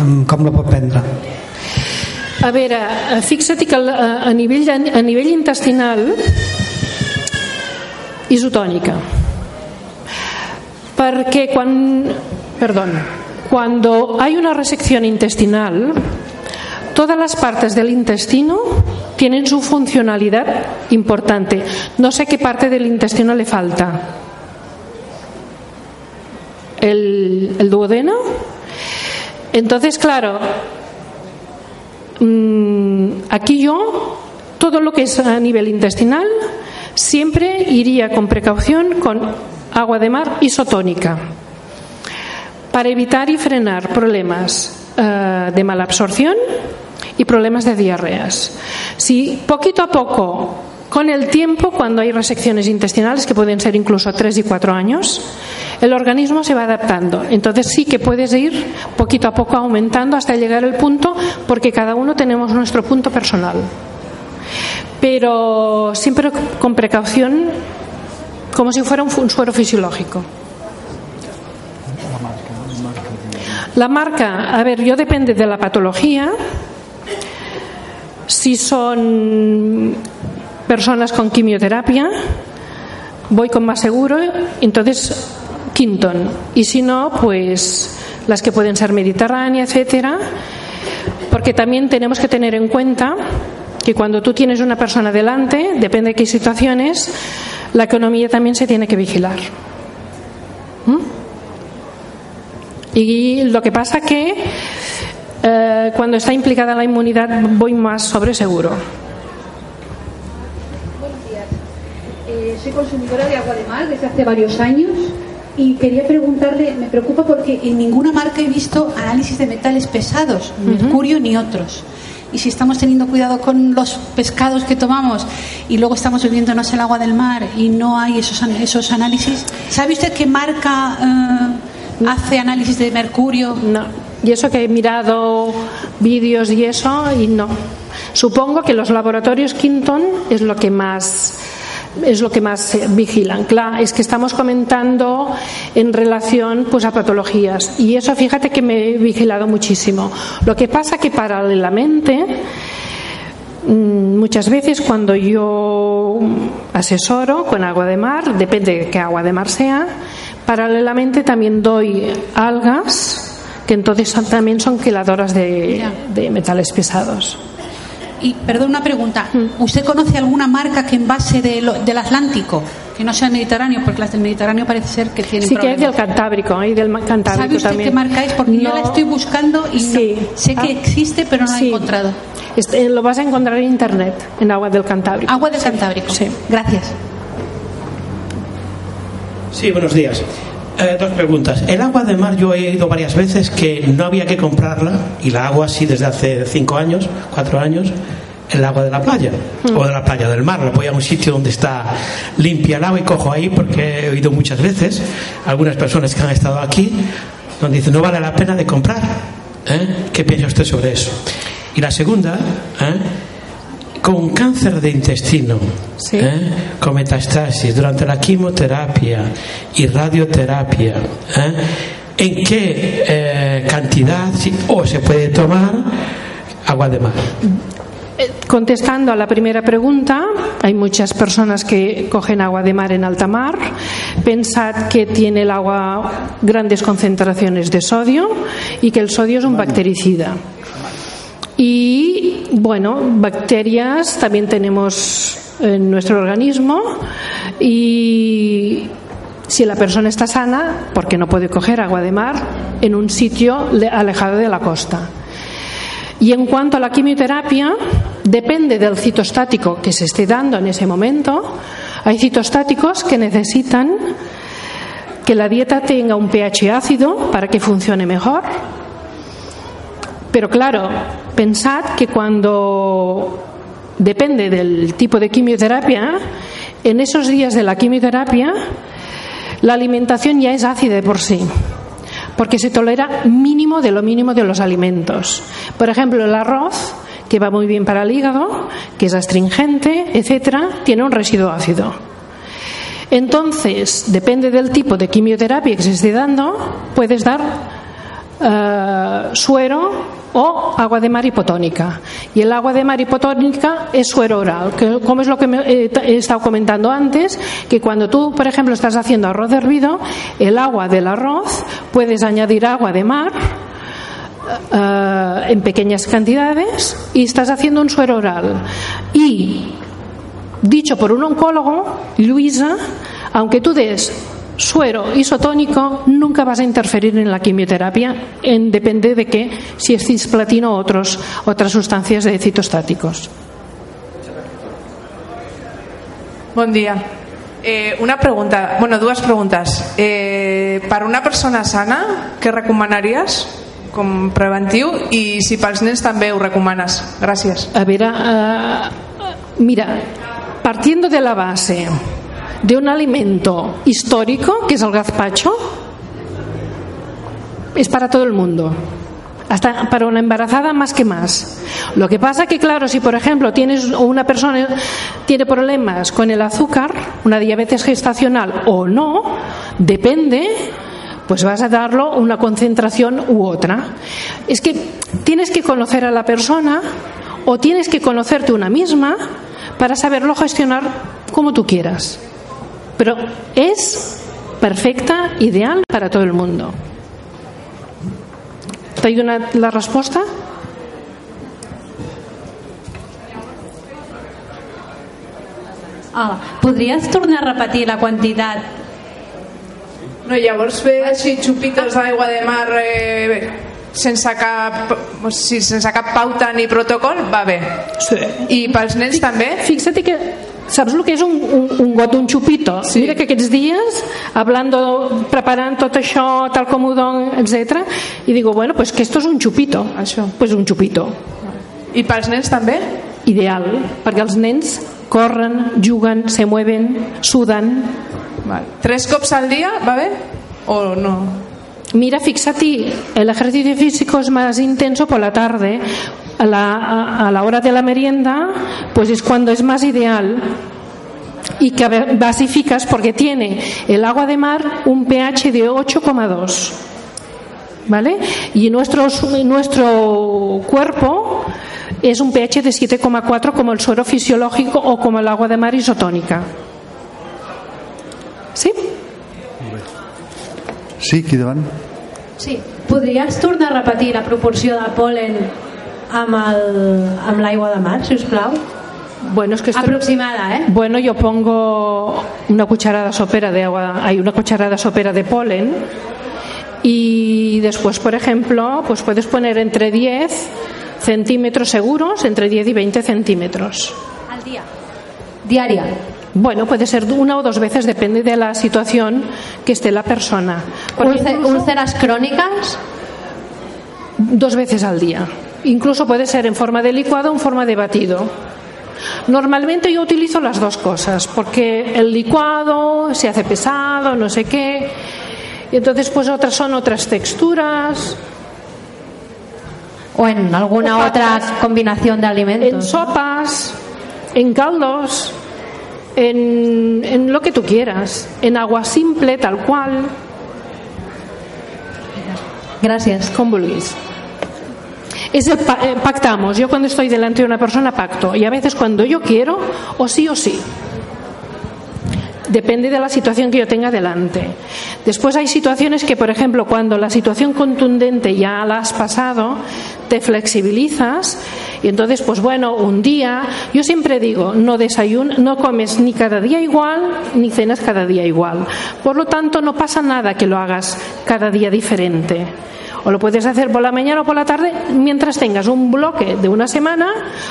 em, com la pot prendre? a veure, eh, fixa't que a, a, nivell, a nivell intestinal isotònica. Perquè quan, perdón, cuando hay una resección intestinal, todas las partes del intestino tienen su funcionalidad importante. No sé qué parte del intestino le falta. ¿El, el duodeno? Entonces, claro, mm, aquí yo, todo lo que es a nivel intestinal, siempre iría con precaución con agua de mar isotónica para evitar y frenar problemas eh, de mala absorción y problemas de diarreas. Si poquito a poco, con el tiempo, cuando hay resecciones intestinales, que pueden ser incluso 3 y 4 años, el organismo se va adaptando. Entonces sí que puedes ir poquito a poco aumentando hasta llegar al punto, porque cada uno tenemos nuestro punto personal. Pero siempre con precaución, como si fuera un, suero fisiológico. La marca, a ver, yo depende de la patología. Si son personas con quimioterapia, voy con más seguro, entonces Quinton. Y si no, pues las que pueden ser mediterránea, etcétera. Porque también tenemos que tener en cuenta que cuando tú tienes una persona delante, depende de qué situaciones, la economía también se tiene que vigilar. ¿Mm? Y lo que pasa que eh, cuando está implicada la inmunidad voy más sobre seguro. Eh, soy consumidora de agua de mar desde hace varios años y quería preguntarle, me preocupa porque en ninguna marca he visto análisis de metales pesados, mercurio ni otros. Y si estamos teniendo cuidado con los pescados que tomamos y luego estamos bebiéndonos el agua del mar y no hay esos, esos análisis, ¿sabe usted qué marca eh, hace análisis de mercurio? No. Y eso que he mirado vídeos y eso, y no. Supongo que los laboratorios Quinton es lo que más es lo que más vigilan. Claro, es que estamos comentando en relación pues a patologías y eso fíjate que me he vigilado muchísimo. Lo que pasa que paralelamente mm, muchas veces cuando yo asesoro con agua de mar, depende de qué agua de mar sea, paralelamente también doy algas que entonces también son queladoras de, de metales pesados. Y perdón, una pregunta. ¿Usted conoce alguna marca que envase de lo- del Atlántico? Que no sea el Mediterráneo, porque las del Mediterráneo parece ser que tienen Sí que hay del. Cantábrico, hay del Cantábrico ¿Sabe usted también. qué marca es? Porque yo No. la estoy buscando y no- sé que Ah. existe, pero no la he encontrado. Este, lo vas a encontrar en internet, en agua del Cantábrico. Agua del Cantábrico. Sí. Gracias. Sí, buenos días. Eh, dos preguntas. El agua de mar yo he ido varias veces que no había que comprarla y la agua sí desde hace cinco años, cuatro años, el agua de la playa o de la playa del mar. La voy a un sitio donde está limpia el agua y cojo ahí porque he oído muchas veces algunas personas que han estado aquí donde dicen no vale la pena de comprar. ¿Eh? ¿Qué piensa usted sobre eso? Y la segunda, ¿eh? Con cáncer de intestino, Sí. ¿eh? con metastasis durante la quimioterapia y radioterapia, ¿eh? ¿en qué eh, cantidad si- o se puede tomar agua de mar? Eh, Contestando a la primera pregunta, hay muchas personas que cogen agua de mar en alta mar. Pensad que tiene el agua grandes concentraciones de sodio y que el sodio es un bactericida. Y bueno, bacterias también tenemos en nuestro organismo y si la persona está sana, porque no puede coger agua de mar en un sitio le- alejado de la costa. Y en cuanto a la quimioterapia, depende del citostático que se esté dando en ese momento. Hay citostáticos que necesitan que la dieta tenga un pH ácido para que funcione mejor. Pero claro, pensad que cuando depende del tipo de quimioterapia, en esos días de la quimioterapia, la alimentación ya es ácida de por sí porque se tolera mínimo de lo mínimo de los alimentos. Por ejemplo, el arroz, que va muy bien para el hígado, que es astringente, etcétera, tiene un residuo ácido. Entonces, depende del tipo de quimioterapia que se esté dando, puedes dar eh, suero o agua de mar hipotónica. Y el agua de mar hipotónica es suero oral, que, como es lo que me- he, he estado comentando antes, que cuando tú, por ejemplo, estás haciendo arroz hervido, el agua del arroz puedes añadir agua de mar eh, en pequeñas cantidades y estás haciendo un suero oral. Y dicho por un oncólogo, Luisa, aunque tú des suero isotónico, nunca vas a interferir en la quimioterapia, en, depende de que si es cisplatino o otros, otras sustancias de citostáticos. Bon dia. Eh, una pregunta, bueno, dues preguntes. Eh, per una persona sana, què recomanaries com preventiu i si pels nens també ho recomanes? Gràcies. A ver, ah, mira, partiendo de la base de un alimento histórico, que es el gazpacho, es para todo el mundo. Hasta para una embarazada más que más. Lo que pasa que, claro, si por ejemplo tienes una persona tiene problemas con el azúcar, una diabetes gestacional o no, depende, pues vas a darlo una concentración u otra. Es que tienes que conocer a la persona o tienes que conocerte una misma para saberlo gestionar como tú quieras. Pero es perfecta, ideal para todo el mundo. ¿T'ha donat la resposta? Ah, podries tornar a repetir la quantitat? No, llavors fer així xupitos d'aigua de mar eh, sense cap, o sigui, sense cap pauta ni protocol, va bé. Sí. I pels nens també? Fíjate que ¿Sabes lo que es un, un, un got, un chupito? Sí. Mira que aquests dies, hablando, preparant tot això, tal com ho don, etc. Y digo, bueno, pues que esto es un chupito. Això. Pues un chupito. I pels nens també? Ideal, perquè els nens corren, juguen, se mueven, suden. Val. Tres cops al dia, va bé? O no? Mira, fíjate, el ejercicio físico es más intenso por la tarde. A la, a, a la hora de la merienda, pues es cuando es más ideal y que basificas porque tiene el agua de mar un pH de 8,2. ¿Vale? Y nuestro, nuestro cuerpo es un pH de 7,4 como el suero fisiológico o como el agua de mar isotónica. ¿Sí? Sí, qui davant? Sí. Podries tornar a repetir la proporció de polen amb l'aigua de mar, si us plau? Bueno, es que esto- Aproximada, ¿eh? Bueno, yo pongo una cucharada sopera de agua, hay una cucharada sopera de polen y después, por ejemplo, pues puedes poner entre 10 centímetros seguros, entre 10 y 20 centímetros. Al día. Diària. Bueno, puede ser una o dos veces, depende de la situación que esté la persona. Incluso- Úlceras crónicas, dos veces al día. Incluso puede ser en forma de licuado o en forma de batido. Normalmente yo utilizo las dos cosas, porque el licuado se hace pesado, no sé qué, y entonces pues otras son otras texturas. o en alguna O otra combinación de En alimentos. sopas, en caldos, en, en lo que tú quieras, en agua simple, tal cual, Gracias. con. Es el eh, pactamos. Yo cuando estoy delante de una persona pacto y a veces cuando yo quiero o sí o sí. Depende de la situación que yo tenga delante. Después hay situaciones que, por ejemplo, cuando la situación contundente ya la has pasado, te flexibilizas y entonces, pues bueno, un día, yo siempre digo, no desayuno, no comes ni cada día igual, ni cenas cada día igual. Por lo tanto, no pasa nada que lo hagas cada día diferente. O lo puedes hacer por la mañana o por la tarde mientras tengas un bloque de una semana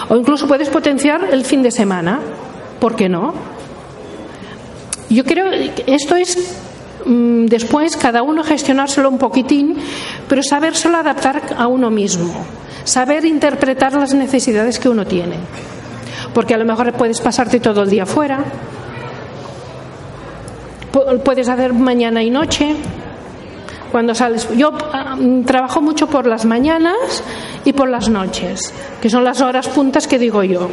o incluso puedes potenciar el fin de semana. ¿Por qué no? Yo creo que esto es mm, después cada uno gestionárselo un poquitín, pero sabérselo adaptar a uno mismo, saber interpretar las necesidades que uno tiene. Porque a lo mejor puedes pasarte todo el día fuera, pu- puedes hacer mañana y noche. Cuando sales, yo mm, trabajo mucho por las mañanas y por las noches, que son las horas puntas que digo yo.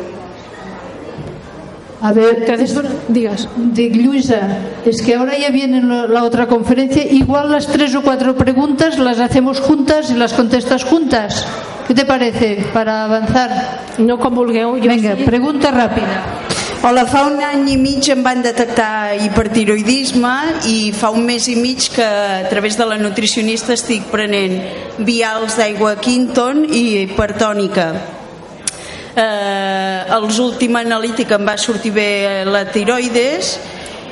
A ver, Entonces, digas. de Luisa, es que ahora ya viene la, otra conferencia. Igual las tres o cuatro preguntas las hacemos juntas y las contestas juntas. ¿Qué te parece para avanzar? No com vulgueu. Jo Venga, sí. pregunta ràpida. Hola, fa un any i mig em van detectar hipertiroidisme i fa un mes i mig que a través de la nutricionista estic prenent vials d'aigua Quinton i hipertònica. Eh, els últim analític em va sortir bé la tiroides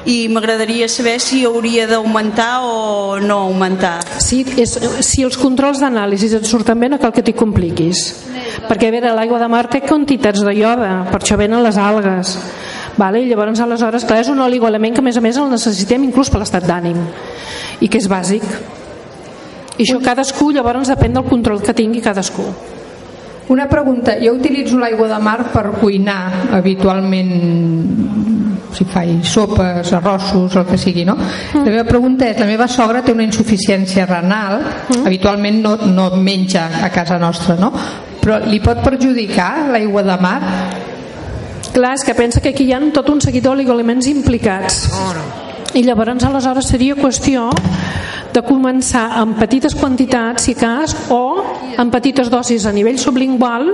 i m'agradaria saber si hauria d'augmentar o no augmentar. Sí, és, si els controls d'anàlisi et surten bé no cal que t'hi compliquis. Perquè a veure, l'aigua de mar té quantitats de ioda per això venen les algues vale? i llavors aleshores clar, és un oligoelement que a més a més el necessitem inclús per l'estat d'ànim i que és bàsic. I això cadascú llavors depèn del control que tingui cadascú. Una pregunta, jo utilitzo l'aigua de mar per cuinar habitualment si faig sopes, arrossos, el que sigui, no? La meva pregunta és, la meva sogra té una insuficiència renal, habitualment no, no menja a casa nostra, no? Però li pot perjudicar l'aigua de mar? Clar, és que pensa que aquí hi ha tot un seguit d'oligoelements implicats. I llavors aleshores seria qüestió de començar amb petites quantitats, si cas, o amb petites dosis a nivell sublingual,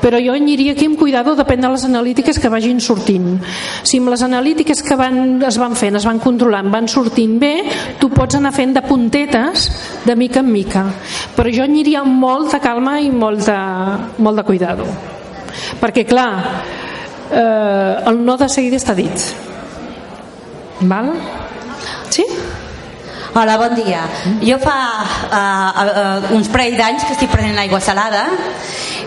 però jo aniria aquí amb cuidado, depèn de les analítiques que vagin sortint. Si amb les analítiques que van, es van fent, es van controlant, van sortint bé, tu pots anar fent de puntetes de mica en mica. Però jo aniria amb molta calma i molt de, molt de cuidado. Perquè, clar, eh, el no de seguida està dit. Val? Sí? Hola, bon dia. Jo fa uh, uh, uns parell d'anys que estic prenent aigua salada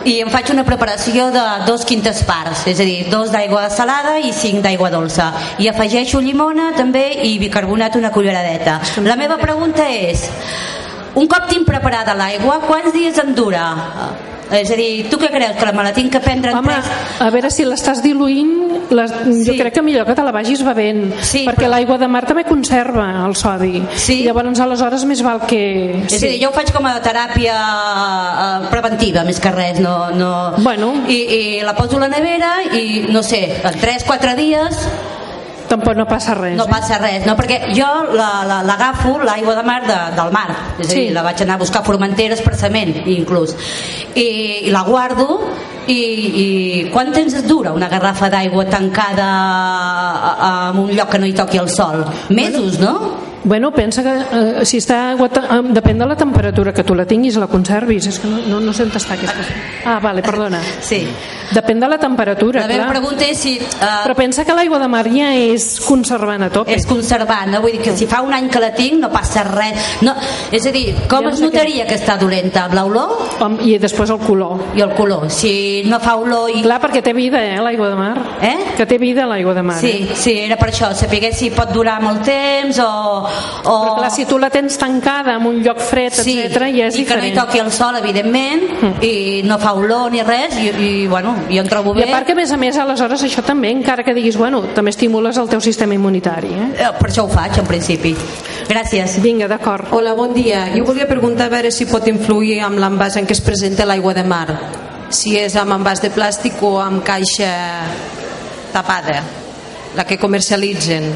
i em faig una preparació de dos quintes parts, és a dir, dos d'aigua salada i cinc d'aigua dolça. I afegeixo llimona també i bicarbonat una culleradeta. La meva pregunta és, un cop tinc preparada l'aigua, quants dies em dura? És a dir, tu què creus? Que me la tinc que prendre en Home, tres... a veure si l'estàs diluint, les, jo crec que millor que te la vagis bevent, Sí, perquè l'aigua de mar també conserva el sodi. Sí. Llavors, aleshores, més val que... És a dir, jo ho faig com a teràpia eh, preventiva, més que res. No, no... Bueno. I, I la poso a la nevera i, no sé, en 3-4 dies Tampoc no passa res. no eh? passa res, no? perquè jo la- la- l'agafo, la, l'aigua de mar de, del mar, és a dir, Sí. la vaig anar a buscar a Formentera expressament, inclús, i, i la guardo i, i quant temps et dura una garrafa d'aigua tancada en un lloc que no hi toqui el sol? Mesos, no? Bueno, pensa que eh, si està eh, Depèn de la temperatura que tu la tinguis, la conservis. És que no, no, no sé on està aquesta... Ah, vale, perdona. Sí. Depèn de la temperatura, La clar. pregunta és si... Uh, Però pensa que l'aigua de mar ja és conservant a tope. és conservant, no? vull dir que si fa un any que la tinc no passa res no, és a dir, com Ja no es notaria que està dolenta? amb l'olor? I després el color. i el color, si no fa olor i... Clar, perquè té vida, eh, l'aigua de mar. Eh? Que té vida l'aigua de mar. Sí, Eh? sí, era per això, saber si pot durar molt temps o... o... Però clar, si tu la tens tancada en un lloc fred, sí, etc ja és i que no hi diferent. toqui el sol, evidentment, Mm. i no fa olor ni res, i, i bueno, jo em trobo I bé. a part que a més a més aleshores això també, encara que diguis bueno, també estimules el teu sistema immunitari eh? Eh, Per això ho faig, en principi. Gràcies. Vinga, d'acord. Hola, bon dia. Jo volia preguntar a veure si pot influir amb l'envàs en què es presenta l'aigua de mar. Si és amb envàs de plàstic o amb caixa tapada, la que comercialitzen.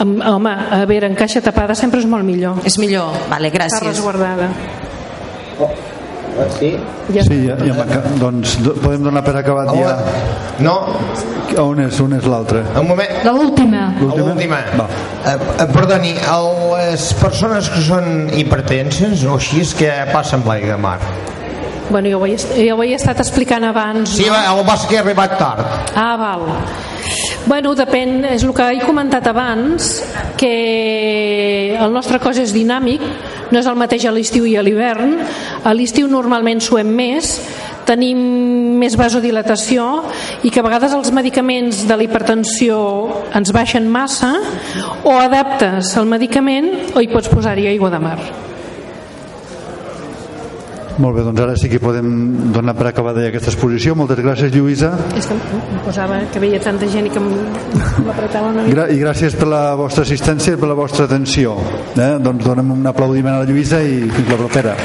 Am- Home, a veure, en caixa tapada sempre és molt millor. És millor, vale, Està gràcies. resguardada. Sí? Ja Sí, ja, ja doncs do, podem donar per acabat ja. No. On és, on és l'altre? Un moment. L'última. L'última. Eh, eh, perdoni, el, les persones que són hipertenses o així és que passa amb l'aigua de mar? Bueno, jo ho, he, jo ho he estat explicant abans. Sí, no? va, el vas que he arribat tard. Ah, val. Bueno, depèn, és el que he comentat abans, que el nostre cos és dinàmic, no és el mateix a l'estiu i a l'hivern. A l'estiu normalment suem més, tenim més vasodilatació i que a vegades els medicaments de la hipertensió ens baixen massa o adaptes el medicament o hi pots posar-hi aigua de mar. Molt bé, doncs ara sí que podem donar per acabada ja aquesta exposició. Moltes gràcies, Lluïsa. És que em posava que veia tanta gent i que m'apretava una mica. I gràcies per la vostra assistència i per la vostra atenció. Eh? Doncs donem un aplaudiment a la Lluïsa i fins la propera.